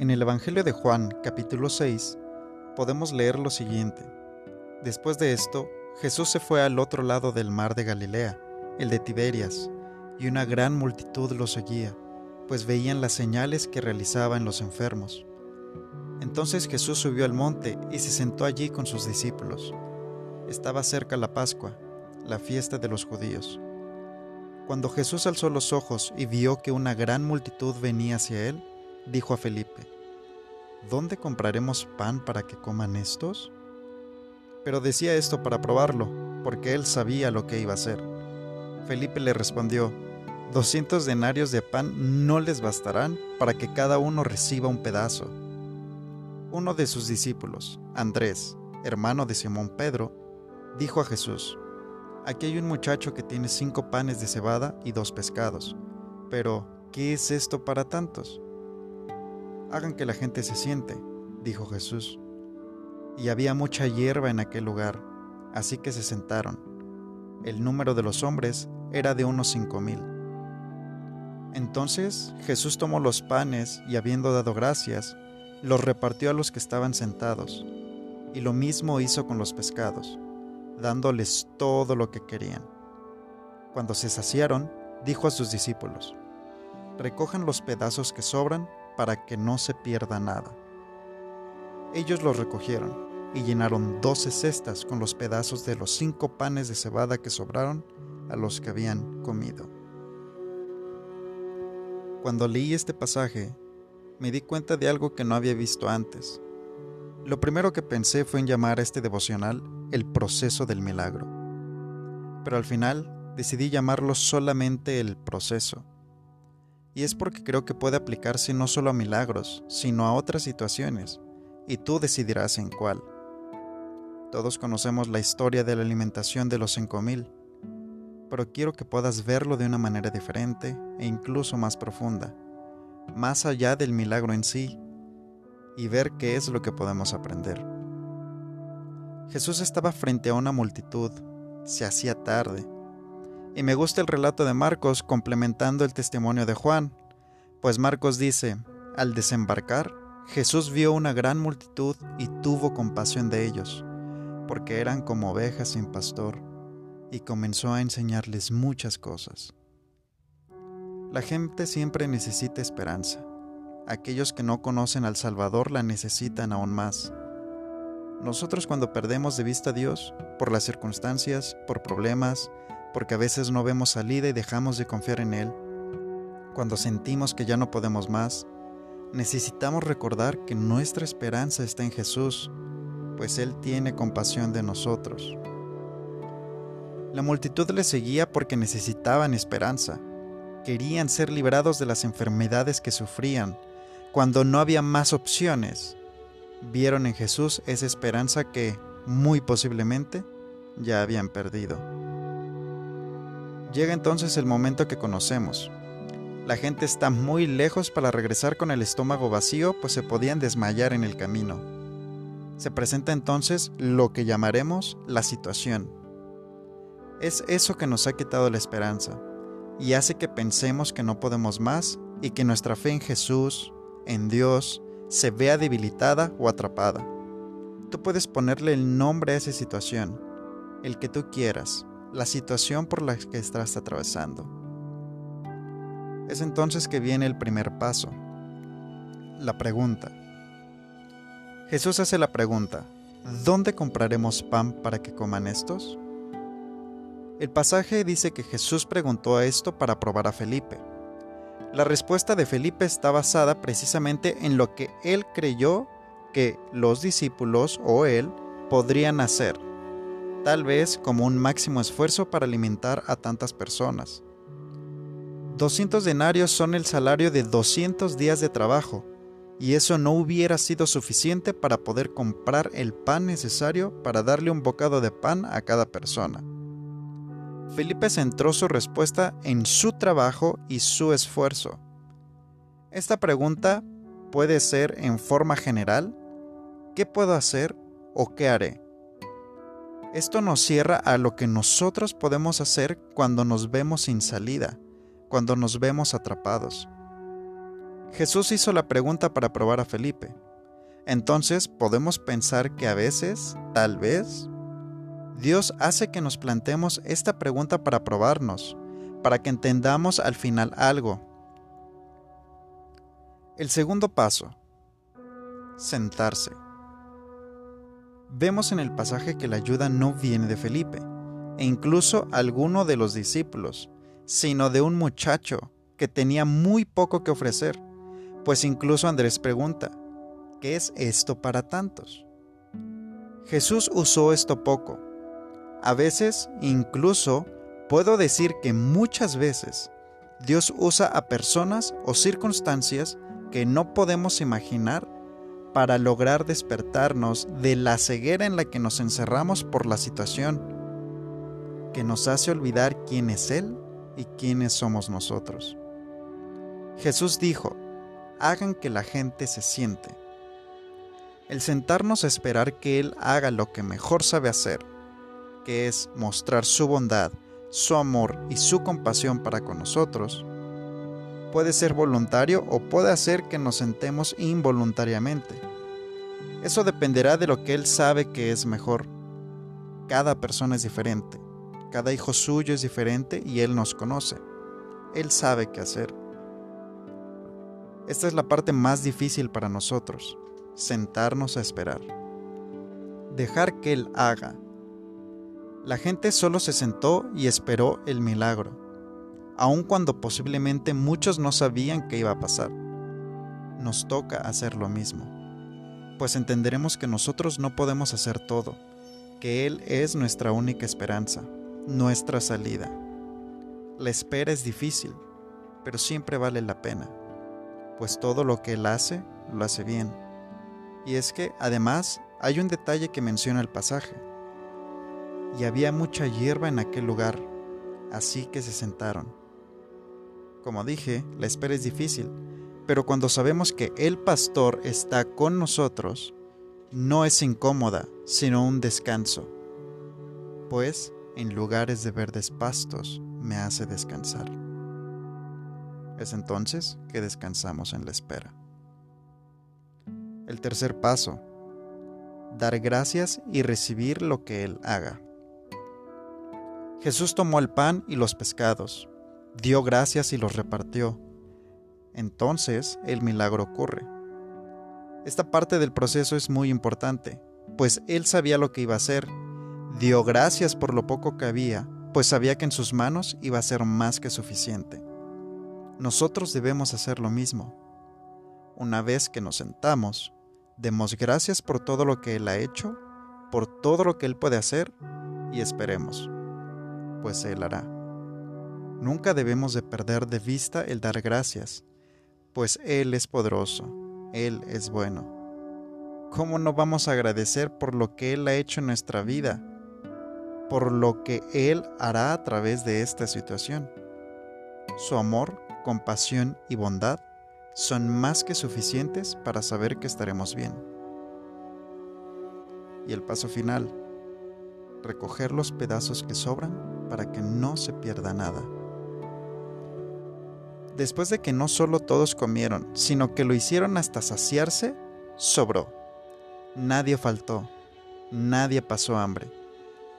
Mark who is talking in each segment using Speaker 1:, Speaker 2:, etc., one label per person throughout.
Speaker 1: En el Evangelio de Juan, capítulo 6, podemos leer lo siguiente. Después de esto, Jesús se fue al otro lado del mar de Galilea, el de Tiberias, y una gran multitud lo seguía, pues veían las señales que realizaba en los enfermos. Entonces Jesús subió al monte y se sentó allí con sus discípulos. Estaba cerca la Pascua, la fiesta de los judíos. Cuando Jesús alzó los ojos y vio que una gran multitud venía hacia él, dijo a Felipe, ¿Dónde compraremos pan para que coman estos? Pero decía esto para probarlo, porque él sabía lo que iba a hacer. Felipe le respondió, Doscientos denarios de pan no les bastarán para que cada uno reciba un pedazo. Uno de sus discípulos, Andrés, hermano de Simón Pedro, dijo a Jesús, Aquí hay un muchacho que tiene cinco panes de cebada y dos pescados, pero ¿qué es esto para tantos? Hagan que la gente se siente, dijo Jesús. Y había mucha hierba en aquel lugar, así que se sentaron. El número de los hombres era de unos cinco mil. Entonces Jesús tomó los panes y habiendo dado gracias, los repartió a los que estaban sentados, y lo mismo hizo con los pescados, dándoles todo lo que querían. Cuando se saciaron, dijo a sus discípulos, Recojan los pedazos que sobran para que no se pierda nada. Ellos los recogieron y llenaron doce cestas con los pedazos de los cinco panes de cebada que sobraron a los que habían comido. Cuando leí este pasaje, me di cuenta de algo que no había visto antes. Lo primero que pensé fue en llamar a este devocional el proceso del milagro. Pero al final decidí llamarlo solamente el proceso y es porque creo que puede aplicarse no solo a milagros, sino a otras situaciones, y tú decidirás en cuál. Todos conocemos la historia de la alimentación de los 5000, pero quiero que puedas verlo de una manera diferente e incluso más profunda, más allá del milagro en sí, y ver qué es lo que podemos aprender. Jesús estaba frente a una multitud, se hacía tarde, y me gusta el relato de Marcos complementando el testimonio de Juan, pues Marcos dice, al desembarcar, Jesús vio una gran multitud y tuvo compasión de ellos, porque eran como ovejas sin pastor, y comenzó a enseñarles muchas cosas. La gente siempre necesita esperanza. Aquellos que no conocen al Salvador la necesitan aún más. Nosotros cuando perdemos de vista a Dios, por las circunstancias, por problemas, porque a veces no vemos salida y dejamos de confiar en Él. Cuando sentimos que ya no podemos más, necesitamos recordar que nuestra esperanza está en Jesús, pues Él tiene compasión de nosotros. La multitud le seguía porque necesitaban esperanza. Querían ser liberados de las enfermedades que sufrían. Cuando no había más opciones, vieron en Jesús esa esperanza que, muy posiblemente, ya habían perdido. Llega entonces el momento que conocemos. La gente está muy lejos para regresar con el estómago vacío, pues se podían desmayar en el camino. Se presenta entonces lo que llamaremos la situación. Es eso que nos ha quitado la esperanza y hace que pensemos que no podemos más y que nuestra fe en Jesús, en Dios, se vea debilitada o atrapada. Tú puedes ponerle el nombre a esa situación, el que tú quieras, la situación por la que estás atravesando. Es entonces que viene el primer paso, la pregunta. Jesús hace la pregunta, ¿dónde compraremos pan para que coman estos? El pasaje dice que Jesús preguntó a esto para probar a Felipe. La respuesta de Felipe está basada precisamente en lo que él creyó que los discípulos o él podrían hacer tal vez como un máximo esfuerzo para alimentar a tantas personas. 200 denarios son el salario de 200 días de trabajo, y eso no hubiera sido suficiente para poder comprar el pan necesario para darle un bocado de pan a cada persona. Felipe centró su respuesta en su trabajo y su esfuerzo. Esta pregunta puede ser en forma general, ¿qué puedo hacer o qué haré? Esto nos cierra a lo que nosotros podemos hacer cuando nos vemos sin salida, cuando nos vemos atrapados. Jesús hizo la pregunta para probar a Felipe. Entonces podemos pensar que a veces, tal vez, Dios hace que nos planteemos esta pregunta para probarnos, para que entendamos al final algo. El segundo paso, sentarse. Vemos en el pasaje que la ayuda no viene de Felipe, e incluso alguno de los discípulos, sino de un muchacho que tenía muy poco que ofrecer, pues incluso Andrés pregunta, ¿qué es esto para tantos? Jesús usó esto poco. A veces, incluso, puedo decir que muchas veces, Dios usa a personas o circunstancias que no podemos imaginar para lograr despertarnos de la ceguera en la que nos encerramos por la situación, que nos hace olvidar quién es Él y quiénes somos nosotros. Jesús dijo, hagan que la gente se siente. El sentarnos a esperar que Él haga lo que mejor sabe hacer, que es mostrar su bondad, su amor y su compasión para con nosotros, puede ser voluntario o puede hacer que nos sentemos involuntariamente. Eso dependerá de lo que Él sabe que es mejor. Cada persona es diferente, cada hijo suyo es diferente y Él nos conoce. Él sabe qué hacer. Esta es la parte más difícil para nosotros, sentarnos a esperar. Dejar que Él haga. La gente solo se sentó y esperó el milagro, aun cuando posiblemente muchos no sabían qué iba a pasar. Nos toca hacer lo mismo, pues entenderemos que nosotros no podemos hacer todo, que Él es nuestra única esperanza, nuestra salida. La espera es difícil, pero siempre vale la pena pues todo lo que él hace, lo hace bien. Y es que, además, hay un detalle que menciona el pasaje. Y había mucha hierba en aquel lugar, así que se sentaron. Como dije, la espera es difícil, pero cuando sabemos que el pastor está con nosotros, no es incómoda, sino un descanso, pues en lugares de verdes pastos me hace descansar. Es entonces que descansamos en la espera. El tercer paso, dar gracias y recibir lo que Él haga. Jesús tomó el pan y los pescados, dio gracias y los repartió. Entonces el milagro ocurre. Esta parte del proceso es muy importante, pues Él sabía lo que iba a hacer. Dio gracias por lo poco que había, pues sabía que en sus manos iba a ser más que suficiente nosotros debemos hacer lo mismo. Una vez que nos sentamos, demos gracias por todo lo que Él ha hecho, por todo lo que Él puede hacer y esperemos, pues Él hará. Nunca debemos de perder de vista el dar gracias, pues Él es poderoso, Él es bueno. ¿Cómo no vamos a agradecer por lo que Él ha hecho en nuestra vida, por lo que Él hará a través de esta situación? Su amor compasión y bondad son más que suficientes para saber que estaremos bien. Y el paso final, recoger los pedazos que sobran para que no se pierda nada. Después de que no solo todos comieron, sino que lo hicieron hasta saciarse, sobró. Nadie faltó, nadie pasó hambre.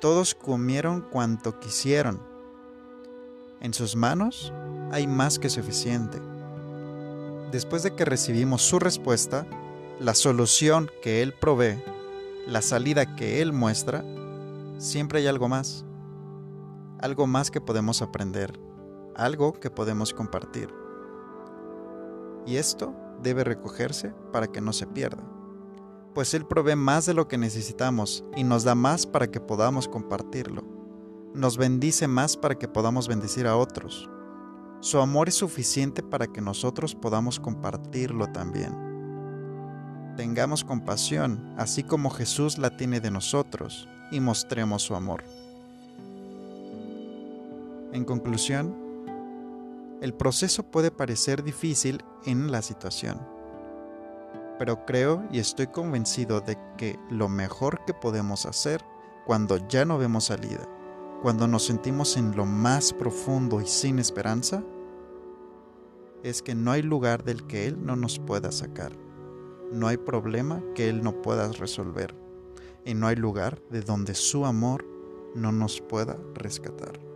Speaker 1: Todos comieron cuanto quisieron en sus manos hay más que suficiente. Después de que recibimos su respuesta, la solución que Él provee, la salida que Él muestra, siempre hay algo más. Algo más que podemos aprender, algo que podemos compartir. Y esto debe recogerse para que no se pierda, pues Él provee más de lo que necesitamos y nos da más para que podamos compartirlo nos bendice más para que podamos bendecir a otros. Su amor es suficiente para que nosotros podamos compartirlo también. Tengamos compasión, así como Jesús la tiene de nosotros, y mostremos su amor. En conclusión, el proceso puede parecer difícil en la situación, pero creo y estoy convencido de que lo mejor que podemos hacer cuando ya no vemos salida cuando nos sentimos en lo más profundo y sin esperanza, es que no hay lugar del que Él no nos pueda sacar. No hay problema que Él no pueda resolver. Y no hay lugar de donde su amor no nos pueda rescatar.